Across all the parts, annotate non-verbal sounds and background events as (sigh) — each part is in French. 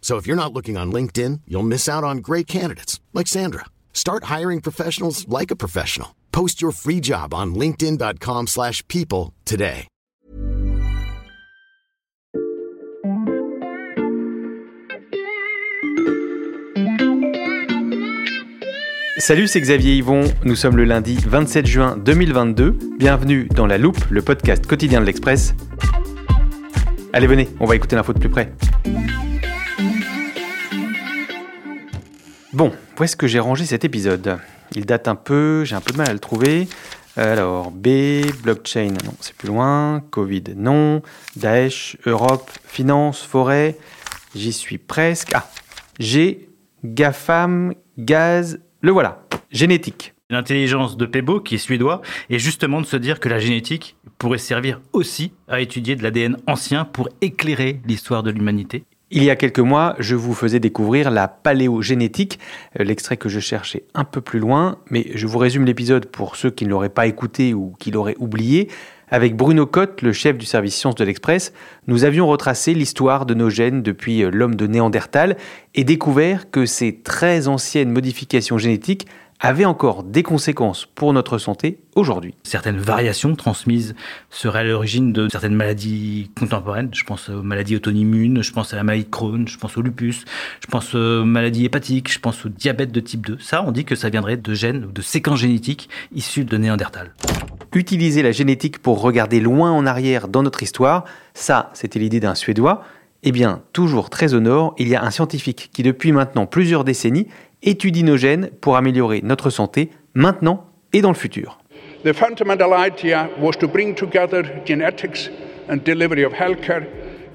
So if you're not looking on LinkedIn, you'll miss out on great candidates like Sandra. Start hiring professionals like a professional. Post your free job on linkedin.com/people today. Salut, c'est Xavier Yvon. Nous sommes le lundi 27 juin 2022. Bienvenue dans La Loupe, le podcast quotidien de l'Express. Allez, venez, on va écouter l'info de plus près. Bon, où est-ce que j'ai rangé cet épisode? Il date un peu, j'ai un peu de mal à le trouver. Alors, B, blockchain, non, c'est plus loin. Covid, non. Daesh, Europe, finance, forêt. J'y suis presque. Ah, G, GAFAM, gaz, le voilà. Génétique. L'intelligence de Pebo, qui est suédois, est justement de se dire que la génétique pourrait servir aussi à étudier de l'ADN ancien pour éclairer l'histoire de l'humanité. Il y a quelques mois, je vous faisais découvrir la paléogénétique, euh, l'extrait que je cherchais un peu plus loin, mais je vous résume l'épisode pour ceux qui ne l'auraient pas écouté ou qui l'auraient oublié. Avec Bruno Cotte, le chef du service sciences de l'Express, nous avions retracé l'histoire de nos gènes depuis euh, l'homme de Néandertal et découvert que ces très anciennes modifications génétiques avaient encore des conséquences pour notre santé aujourd'hui. Certaines variations transmises seraient à l'origine de certaines maladies contemporaines. Je pense aux maladies auto-immunes, je pense à la maladie de Crohn, je pense au lupus, je pense aux maladies hépatiques, je pense au diabète de type 2. Ça, on dit que ça viendrait de gènes ou de séquences génétiques issues de Néandertal. Utiliser la génétique pour regarder loin en arrière dans notre histoire, ça, c'était l'idée d'un Suédois. Eh bien, toujours très au nord, il y a un scientifique qui, depuis maintenant plusieurs décennies, étudie nos gènes pour améliorer notre santé maintenant et dans le futur. The fundamental idea was to bring together genetics and delivery of healthcare.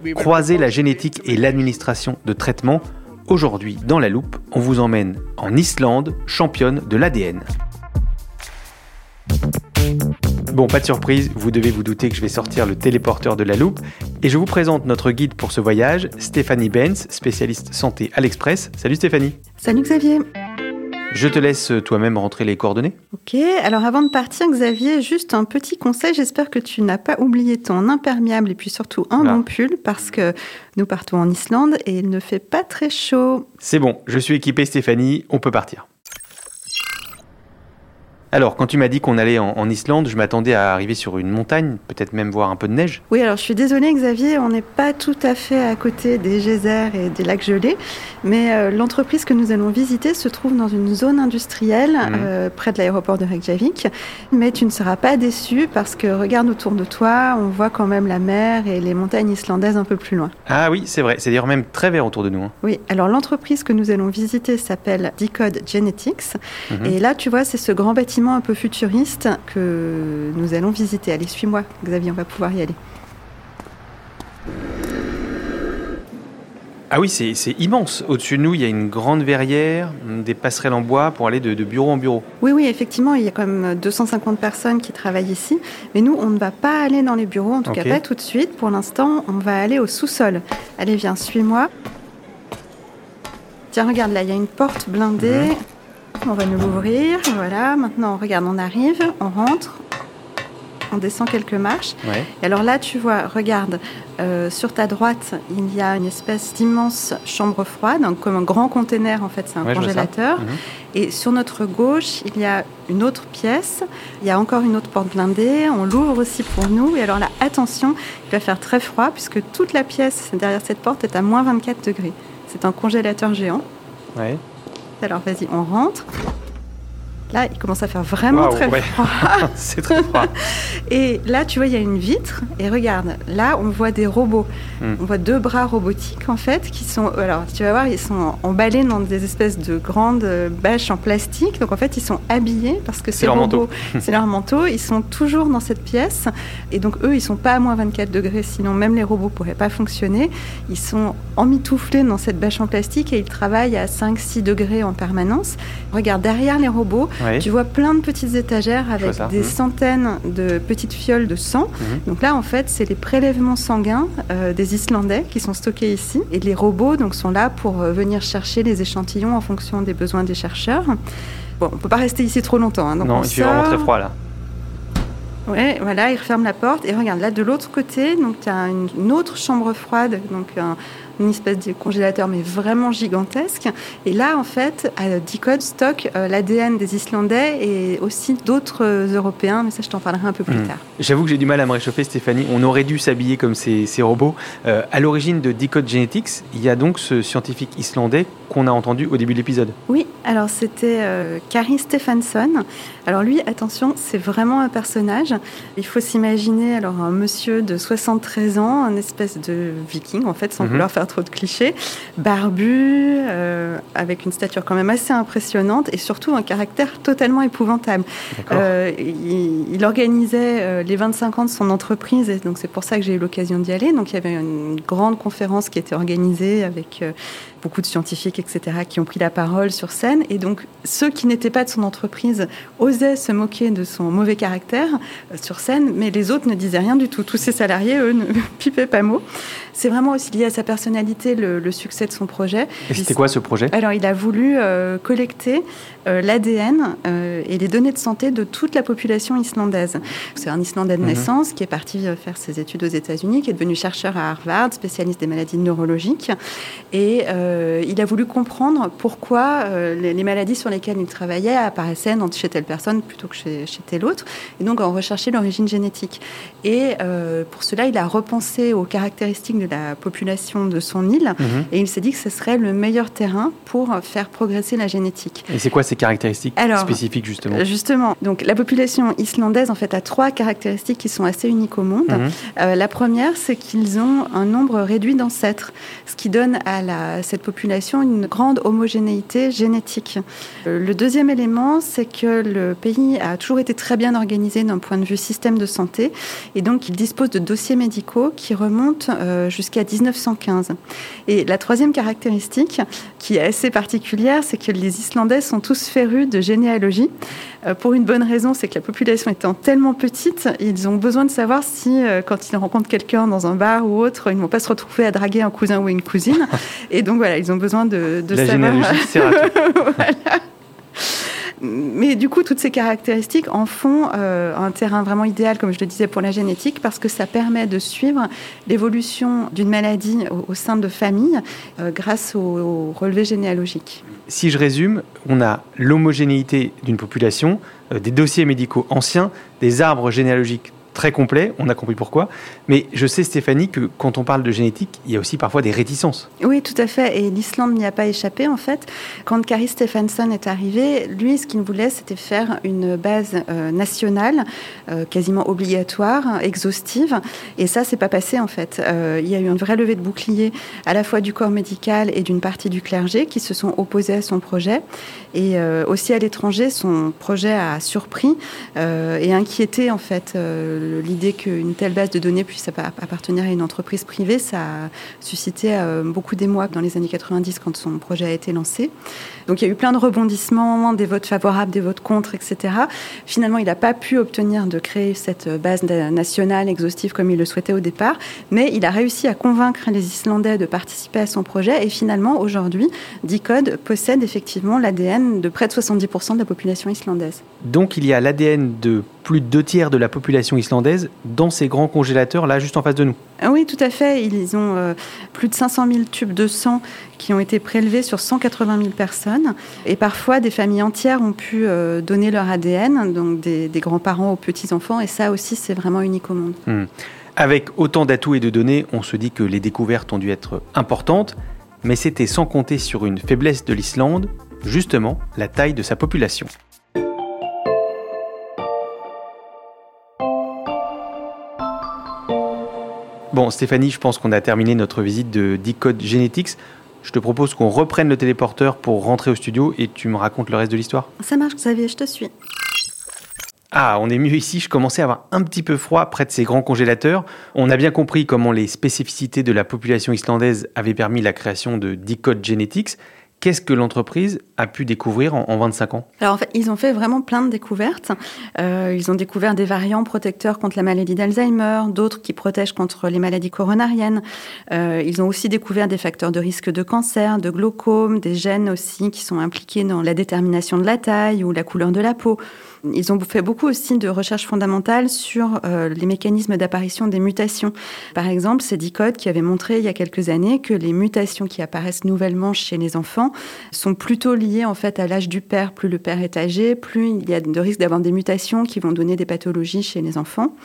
We were Croiser la génétique et l'administration de traitements. Aujourd'hui, dans la loupe, on vous emmène en Islande, championne de l'ADN. Bon, pas de surprise, vous devez vous douter que je vais sortir le téléporteur de la loupe et je vous présente notre guide pour ce voyage, Stéphanie Benz, spécialiste santé à l'Express. Salut Stéphanie. Salut Xavier. Je te laisse toi-même rentrer les coordonnées. Ok, alors avant de partir Xavier, juste un petit conseil, j'espère que tu n'as pas oublié ton imperméable et puis surtout un Ah. bon pull parce que nous partons en Islande et il ne fait pas très chaud. C'est bon, je suis équipé Stéphanie, on peut partir. Alors, quand tu m'as dit qu'on allait en, en Islande, je m'attendais à arriver sur une montagne, peut-être même voir un peu de neige. Oui, alors je suis désolée Xavier, on n'est pas tout à fait à côté des geysers et des lacs gelés, mais euh, l'entreprise que nous allons visiter se trouve dans une zone industrielle Mhm. euh, près de l'aéroport de Reykjavik. Mais tu ne seras pas déçu parce que regarde autour de toi, on voit quand même la mer et les montagnes islandaises un peu plus loin. Ah oui, c'est vrai, c'est d'ailleurs même très vert autour de nous. hein. Oui, alors l'entreprise que nous allons visiter s'appelle Decode Genetics. Mhm. Et là, tu vois, c'est ce grand bâtiment un peu futuriste que nous allons visiter. Allez, suis-moi, Xavier, on va pouvoir y aller. Ah oui, c'est immense. Au-dessus de nous, il y a une grande verrière, des passerelles en bois pour aller de, de bureau en bureau. Oui, oui, effectivement, il y a quand même 250 personnes qui travaillent ici. Mais nous, on ne va pas aller dans les bureaux, en tout cas pas tout de suite. Pour l'instant, on va aller au sous-sol. Allez, viens, suis-moi. Tiens, regarde, là, il y a une porte blindée. Mhm. On va nous l'ouvrir. Voilà, maintenant, regarde, on arrive, on rentre. On descend quelques marches. Ouais. Et alors là, tu vois, regarde, euh, sur ta droite, il y a une espèce d'immense chambre froide, donc comme un grand container, en fait, c'est un Ouais, congélateur. Mhm. Et sur notre gauche, il y a une autre pièce. Il y a encore une autre porte blindée. On l'ouvre aussi pour nous. Et alors là, attention, il va faire très froid puisque toute la pièce derrière cette porte est à moins 24 degrés. C'est un congélateur géant. Ouais. Alors vas-y, on rentre. Là, il commence à faire vraiment très ouais. froid. (laughs) C'est très froid. (laughs) Et là, tu vois, il y a une vitre. Et regarde, là, on voit des robots. Hmm. On voit deux bras robotiques, en fait, qui sont. Alors, tu vas voir, ils sont emballés dans des espèces de grandes euh, bâches en plastique. Donc, en fait, ils sont habillés parce que C'est ces leur robots, manteau. (laughs) c'est leur manteau. Ils sont toujours dans cette pièce. Et donc, eux, ils sont pas à moins 24 degrés. Sinon, même les robots pourraient pas fonctionner. Ils sont emmitouflés dans cette bâche en plastique et ils travaillent à 5-6 degrés en permanence. Regarde, derrière les robots, Tu vois plein de petites étagères avec des Mhm. centaines de petites fioles de sang. Mhm. Donc là, en fait, c'est les prélèvements sanguins euh, des Islandais qui sont stockés ici. Et les robots donc, sont là pour euh, venir chercher les échantillons en fonction des besoins des chercheurs. Bon, on peut pas rester ici trop longtemps. hein. Donc non, on il fait vraiment très froid là. Ouais, voilà, il referme la porte. Et regarde, là, de l'autre côté, donc tu as une, une autre chambre froide, donc un- une espèce de congélateur, mais vraiment gigantesque. Et là, en fait, Decode stocke euh, l'ADN des Islandais et aussi d'autres euh, Européens, mais ça, je t'en parlerai un peu plus Hmm. tard. J'avoue que j'ai du mal à me réchauffer, Stéphanie. On aurait dû s'habiller comme ces, ces robots. Euh, à l'origine de Decode Genetics, il y a donc ce scientifique islandais qu'on a entendu au début de l'épisode. Oui, alors c'était euh, Kari Stephenson. Alors lui, attention, c'est vraiment un personnage. Il faut s'imaginer alors un monsieur de 73 ans, un espèce de viking en fait, sans Mhm. vouloir faire trop de clichés, barbu, euh, avec une stature quand même assez impressionnante et surtout un caractère totalement épouvantable. Euh, il, il organisait euh, les 25 ans de son entreprise et donc c'est pour ça que j'ai eu l'occasion d'y aller. Donc il y avait une grande conférence qui était organisée avec beaucoup de scientifiques, etc., qui ont pris la parole sur scène. Et donc ceux qui n'étaient pas de son entreprise osaient se moquer de son mauvais caractère euh, sur scène, mais les autres ne disaient rien du tout. Tous ses salariés, eux, ne (laughs) pipaient pas mot. C'est vraiment aussi lié à sa personnalité, le, le succès de son projet. Et c'était quoi ce projet? Alors, il a voulu euh, collecter l'ADN euh, et les données de santé de toute la population islandaise. C'est un Islandais de Mhm. naissance qui est parti euh, faire ses études aux États-Unis, qui est devenu chercheur à Harvard, spécialiste des maladies neurologiques. Et euh, il a voulu comprendre pourquoi euh, les, les maladies sur lesquelles il travaillait apparaissaient chez telle personne plutôt que chez, chez telle autre. Et donc, en rechercher l'origine génétique. Et euh, pour cela, il a repensé aux caractéristiques de la population de son île. Mhm. Et il s'est dit que ce serait le meilleur terrain pour faire progresser la génétique. Et c'est quoi ces caractéristiques Alors, spécifiques justement Euh, Justement, donc la population islandaise en fait a trois caractéristiques qui sont assez uniques au monde. Mhm. Euh, la première, c'est qu'ils ont un nombre réduit d'ancêtres, ce qui donne à la- cette population une grande homogénéité génétique. Euh, le deuxième élément, c'est que le pays a toujours été très bien organisé d'un point de vue système de santé, et donc il dispose de dossiers médicaux qui remontent euh, jusqu'à 1915. Et la troisième caractéristique, qui est assez particulière, c'est que les Islandais sont tous férus de généalogie. Euh, pour une bonne raison, c'est que la population étant tellement petite, ils ont besoin de savoir si, euh, quand ils rencontrent quelqu'un dans un bar ou autre, ils ne vont pas se retrouver à draguer un cousin ou une cousine. (laughs) Et donc voilà, ils ont besoin de, de La savoir. généalogie sert à tout. Mais du coup, toutes ces caractéristiques en font euh, un terrain vraiment idéal, comme je le disais, pour la génétique, parce que ça permet de suivre l'évolution d'une maladie au, sein de familles euh, grâce au, au relevé généalogique. Si je résume, on a l'homogénéité d'une population, euh, des dossiers médicaux anciens, des arbres généalogiques très complets, on a compris pourquoi. Mais je sais, Stéphanie, que quand on parle de génétique, il y a aussi parfois des réticences. Oui, tout à fait. Et l'Islande n'y a pas échappé, en fait. Quand Kari Stephenson est arrivé, lui, ce qu'il voulait, c'était faire une base euh, nationale, euh, quasiment obligatoire, exhaustive. Et ça, c'est pas passé, en fait. Euh, il y a eu un vrai levé de bouclier, à la fois du corps médical et d'une partie du clergé, qui se sont opposés à son projet. Et aussi à l'étranger, son projet a surpris et inquiété, en fait, l'idée qu'une telle base de données puisse appa- appartenir à une entreprise privée. Ça a suscité euh, beaucoup d'émoi dans les années 90 quand son projet a été lancé. Donc il y a eu plein de rebondissements, des votes favorables, des votes contre, etc. Finalement, il n'a pas pu obtenir de créer cette base na- nationale exhaustive comme il le souhaitait au départ, mais il a réussi à convaincre les Islandais de participer à son projet et finalement, aujourd'hui, Decode possède effectivement l'ADN de près de 70% de la population islandaise. Donc il y a l'ADN de plus de deux tiers de la population islandaise dans ces grands congélateurs là juste en face de nous. Ah Oui, tout à fait. Ils ont euh, plus de 500 000 tubes de sang qui ont été prélevés sur 180 000 personnes. Et parfois, des familles entières ont pu euh, donner leur ADN, donc des, des grands-parents aux petits-enfants. Et ça aussi, c'est vraiment unique au monde. Hmm. Avec autant d'atouts et de données, on se dit que les découvertes ont dû être importantes, mais c'était sans compter sur une faiblesse de l'Islande, justement la taille de sa population. Bon, Stéphanie, je pense qu'on a terminé notre visite de Decode Genetics. Je te propose qu'on reprenne le téléporteur pour rentrer au studio et tu me racontes le reste de l'histoire. Ça marche, Xavier, je te suis. Ah, on est mieux ici, je commençais à avoir un petit peu froid près de ces grands congélateurs. On a bien compris comment les spécificités de la population islandaise avaient permis la création de Decode Genetics. Qu'est-ce que l'entreprise a pu découvrir en, 25 ans? Alors en fait, ils ont fait vraiment plein de découvertes. Euh, ils ont découvert des variants protecteurs contre la maladie d'Alzheimer, d'autres qui protègent contre les maladies coronariennes. Euh, ils ont aussi découvert des facteurs de risque de cancer, de glaucome, des gènes aussi qui sont impliqués dans la détermination de la taille ou la couleur de la peau. Ils ont fait beaucoup aussi de recherches fondamentales sur euh, les mécanismes d'apparition des mutations. Par exemple, c'est Dicode qui avait montré il y a quelques années que les mutations qui apparaissent nouvellement chez les enfants sont plutôt liées en fait à l'âge du père. Plus le père est âgé, plus il y a de risques d'avoir des mutations qui vont donner des pathologies chez les enfants,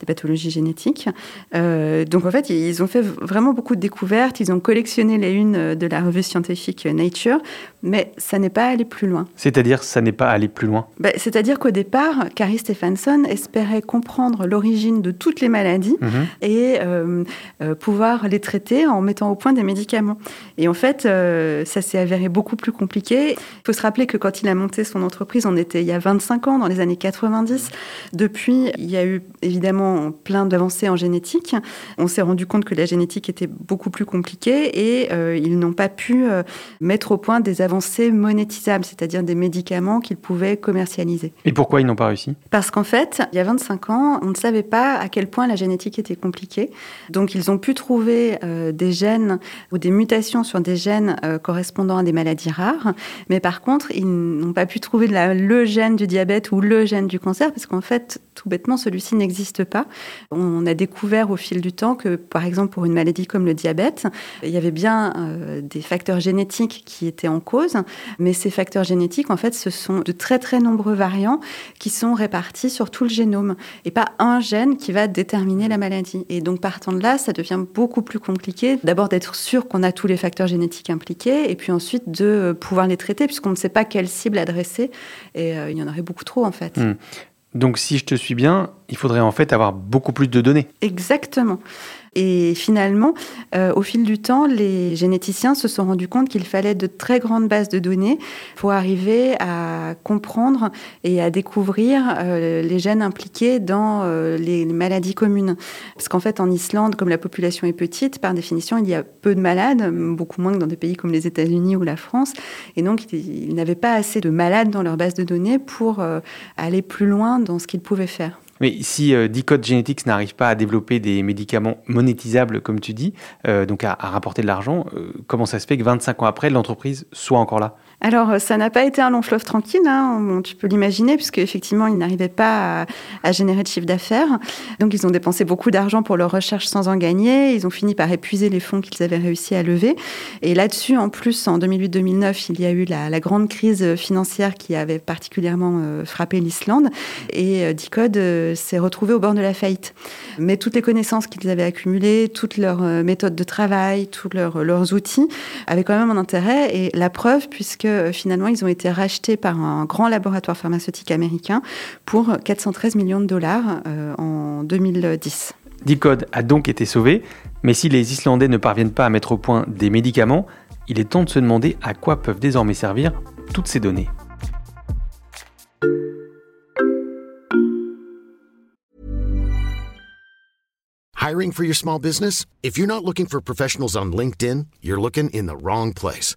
des pathologies génétiques. Euh, donc en fait, ils ont fait vraiment beaucoup de découvertes. Ils ont collectionné les unes de la revue scientifique Nature, mais ça n'est pas allé plus loin. C'est-à-dire, ça n'est pas allé plus loin? Ben, c'est-à-dire qu'au départ, Carrie Stephenson espérait comprendre l'origine de toutes les maladies mhm. et euh, euh, pouvoir les traiter en mettant au point des médicaments. Et en fait, euh, ça s'est avéré beaucoup plus compliqué. Il faut se rappeler que quand il a monté son entreprise, on était il y a 25 ans, dans les années 90. Depuis, il y a eu évidemment plein d'avancées en génétique. On s'est rendu compte que la génétique était beaucoup plus compliquée et ils n'ont pas pu mettre au point des avancées monétisables, c'est-à-dire des médicaments qu'ils pouvaient commercialiser. Et pourquoi ils n'ont pas réussi? Parce qu'en fait, il y a 25 ans, on ne savait pas à quel point la génétique était compliquée. Donc ils ont pu trouver euh, des gènes ou des mutations sur des gènes euh, correspondant à des maladies rares, mais par contre, ils n'ont pas pu trouver le gène du diabète ou le gène du cancer, parce qu'en fait, tout bêtement, celui-ci n'existe pas. On a découvert au fil du temps que, par exemple, pour une maladie comme le diabète, il y avait bien euh, des facteurs génétiques qui étaient en cause, mais ces facteurs génétiques, en fait, ce sont de très très nombreux variants qui sont répartis sur tout le génome et pas un gène qui va déterminer la maladie. Et donc partant de là, ça devient beaucoup plus compliqué. D'abord d'être sûr qu'on a tous les facteurs génétiques impliqués et puis ensuite de pouvoir les traiter puisqu'on ne sait pas quelle cible adresser et euh, il y en aurait beaucoup trop en fait. Hmm. Donc si je te suis bien, il faudrait en fait avoir beaucoup plus de données. Exactement. Et finalement, euh, au fil du temps, les généticiens se sont rendus compte qu'il fallait de très grandes bases de données pour arriver à comprendre et à découvrir euh, les gènes impliqués dans euh, les maladies communes. Parce qu'en fait, en Islande, comme la population est petite, par définition, il y a peu de malades, beaucoup moins que dans des pays comme les États-Unis ou la France. Et donc, ils n'avaient pas assez de malades dans leur base de données pour aller plus loin dans ce qu'ils pouvaient faire. Mais si euh, Decode Genetics n'arrive pas à développer des médicaments monétisables, comme tu dis, euh, donc à, rapporter de l'argent, euh, comment ça se fait que 25 ans après, l'entreprise soit encore là? Alors, euh, ça n'a pas été un long fleuve tranquille, hein, tu peux l'imaginer, puisque effectivement, ils n'arrivaient pas à, générer de chiffre d'affaires. Donc, ils ont dépensé beaucoup d'argent pour leurs recherches sans en gagner. Ils ont fini par épuiser les fonds qu'ils avaient réussi à lever. Et là-dessus, en plus, en 2008-2009, il y a eu la, grande crise financière qui avait particulièrement euh, frappé l'Islande. Et euh, Dicode s'est retrouvé au bord de la faillite. Mais toutes les connaissances qu'ils avaient accumulées, toutes leurs méthodes de travail, tous leurs outils avaient quand même un intérêt. Et la preuve, puisque euh, finalement, ils ont été rachetés par un grand laboratoire pharmaceutique américain pour 413 millions de dollars euh, en 2010. Decode a donc été sauvé, mais si les Islandais ne parviennent pas à mettre au point des médicaments, il est temps de se demander à quoi peuvent désormais servir toutes ces données. Hiring for your small business? If you're not looking for professionals on LinkedIn, you're looking in the wrong place.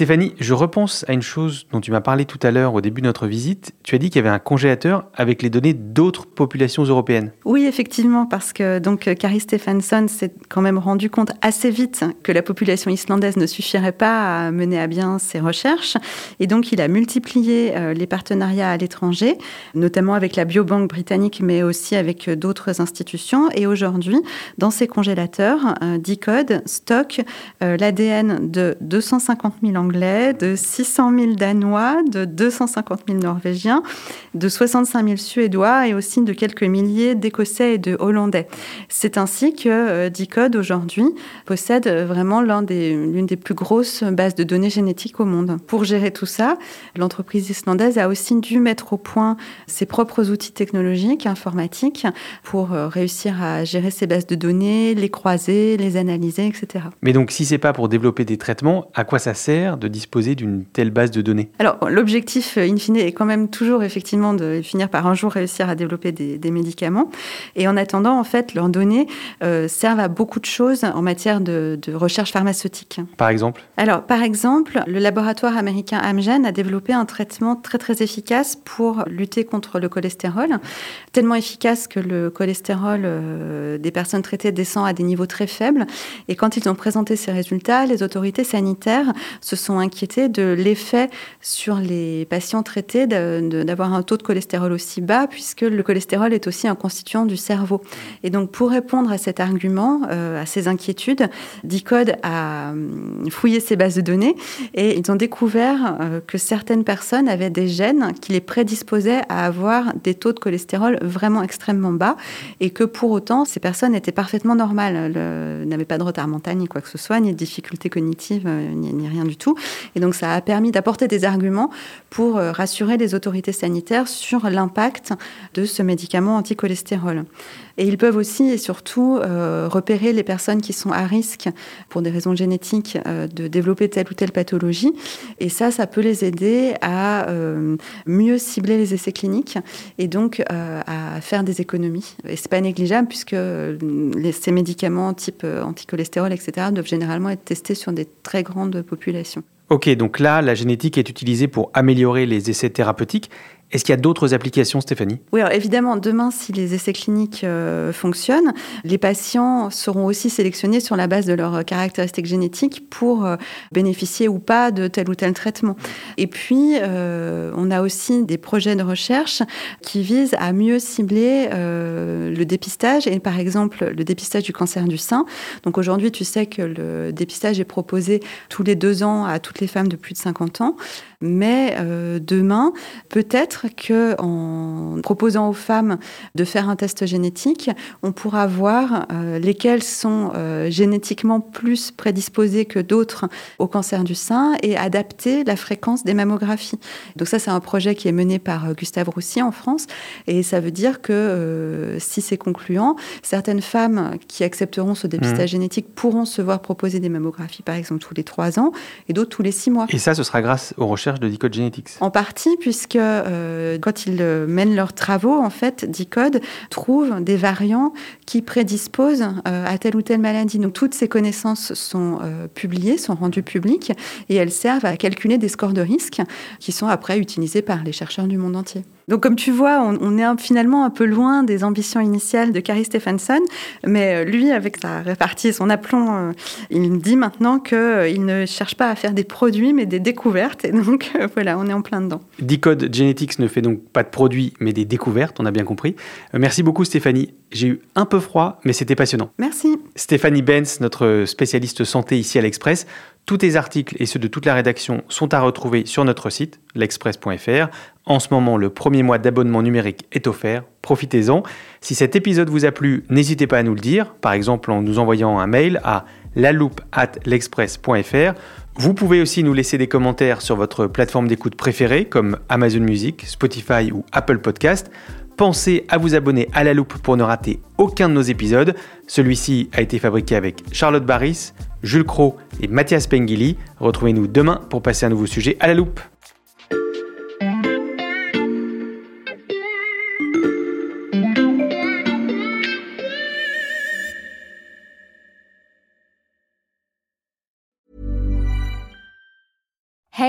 Stéphanie, je repense à une chose dont tu m'as parlé tout à l'heure au début de notre visite. Tu as dit qu'il y avait un congélateur avec les données d'autres populations européennes. Oui, effectivement, parce que donc Carrie Stephenson s'est quand même rendu compte assez vite que la population islandaise ne suffirait pas à mener à bien ses recherches. Et donc, il a multiplié euh, les partenariats à l'étranger, notamment avec la Biobank britannique, mais aussi avec d'autres institutions. Et aujourd'hui, dans ces congélateurs, euh, Decode stocke euh, l'ADN de 250 000 Anglais, de 600 000 Danois, de 250 000 Norvégiens, de 65 000 Suédois et aussi de quelques milliers d'Écossais et de Hollandais. C'est ainsi que euh, Decode aujourd'hui possède vraiment l'une des, des plus grosses bases de données génétiques au monde. Pour gérer tout ça, l'entreprise islandaise a aussi dû mettre au point ses propres outils technologiques, informatiques, pour euh, réussir à gérer ces bases de données, les croiser, les analyser, etc. Mais donc, si c'est pas pour développer des traitements, à quoi ça sert de disposer d'une telle base de données? Alors, l'objectif, euh, in fine, est quand même toujours effectivement de finir par un jour réussir à développer des, médicaments. Et en attendant, en fait, leurs données euh, servent à beaucoup de choses en matière de, recherche pharmaceutique. Par exemple? Alors, par exemple, le laboratoire américain Amgen a développé un traitement très très efficace pour lutter contre le cholestérol, tellement efficace que le cholestérol euh, des personnes traitées descend à des niveaux très faibles. Et quand ils ont présenté ces résultats, les autorités sanitaires se sont inquiétés de l'effet sur les patients traités d'avoir un taux de cholestérol aussi bas, puisque le cholestérol est aussi un constituant du cerveau. Et donc, pour répondre à cet argument, euh, à ces inquiétudes, Dicode a hum, fouillé ses bases de données et ils ont découvert euh, que certaines personnes avaient des gènes qui les prédisposaient à avoir des taux de cholestérol vraiment extrêmement bas et que pour autant, ces personnes étaient parfaitement normales, n'avaient pas de retard mental ni quoi que ce soit, ni de difficultés cognitives, euh, ni, ni rien du tout. Et donc ça a permis d'apporter des arguments pour euh, rassurer les autorités sanitaires sur l'impact de ce médicament anticholestérol. Et ils peuvent aussi et surtout euh, repérer les personnes qui sont à risque pour des raisons génétiques euh, de développer telle ou telle pathologie. Et ça, ça peut les aider à mieux cibler les essais cliniques et donc à faire des économies. Et c'est pas négligeable puisque ces médicaments type anticholestérol, etc., doivent généralement être testés sur des très grandes populations. Ok, donc là, la génétique est utilisée pour améliorer les essais thérapeutiques. Est-ce qu'il y a d'autres applications, Stéphanie? Oui, alors évidemment, demain, si les essais cliniques euh, fonctionnent, les patients seront aussi sélectionnés sur la base de leurs caractéristiques génétiques pour euh, bénéficier ou pas de tel ou tel traitement. Et puis, euh, on a aussi des projets de recherche qui visent à mieux cibler le dépistage et par exemple le dépistage du cancer du sein. Donc aujourd'hui, tu sais que le dépistage est proposé tous les deux ans à toutes les femmes de plus de 50 ans. Mais demain, peut-être que en proposant aux femmes de faire un test génétique, on pourra voir euh, lesquelles sont euh, génétiquement plus prédisposées que d'autres au cancer du sein et adapter la fréquence des mammographies. Donc ça, c'est un projet qui est mené par euh, Gustave Roussy en France et ça veut dire que si c'est concluant, certaines femmes qui accepteront ce dépistage mmh. génétique pourront se voir proposer des mammographies, par exemple, tous les trois ans et d'autres tous les six mois. Et ça, ce sera grâce aux recherches de Decode Genetics En partie, puisque euh, quand ils euh, mènent leurs travaux, en fait, Decode trouve des variants qui prédisposent euh, à telle ou telle maladie. Donc toutes ces connaissances sont publiées, sont rendues publiques et elles servent à calculer des scores de risque qui sont après utilisés par les chercheurs du monde entier. Donc, comme tu vois, on, est finalement un peu loin des ambitions initiales de Carrie Stephenson, mais lui, avec sa répartie et son aplomb, il dit maintenant qu'il ne cherche pas à faire des produits, mais des découvertes. Et donc, voilà, on est en plein dedans. Decode Genetics ne fait donc pas de produits, mais des découvertes, on a bien compris. Euh, merci beaucoup Stéphanie. J'ai eu un peu froid, mais c'était passionnant. Merci. Stéphanie Benz, notre spécialiste santé ici à l'Express. Tous tes articles et ceux de toute la rédaction sont à retrouver sur notre site, l'express.fr. En ce moment, le premier mois d'abonnement numérique est offert. Profitez-en. Si cet épisode vous a plu, n'hésitez pas à nous le dire, par exemple en nous envoyant un mail à l'express.fr vous pouvez aussi nous laisser des commentaires sur votre plateforme d'écoute préférée comme Amazon Music, Spotify ou Apple Podcast. Pensez à vous abonner à la loupe pour ne rater aucun de nos épisodes. Celui-ci a été fabriqué avec Charlotte Barris, Jules Cro et Mathias Pengili. Retrouvez-nous demain pour passer un nouveau sujet à la loupe.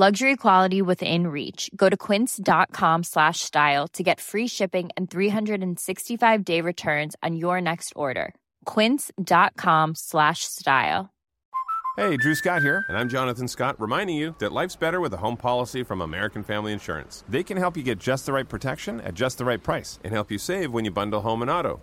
Luxury quality within reach. Go to quince.com slash style to get free shipping and 365 day returns on your next order. Quince.com slash style. Hey, Drew Scott here, and I'm Jonathan Scott, reminding you that life's better with a home policy from American Family Insurance. They can help you get just the right protection at just the right price and help you save when you bundle home and auto.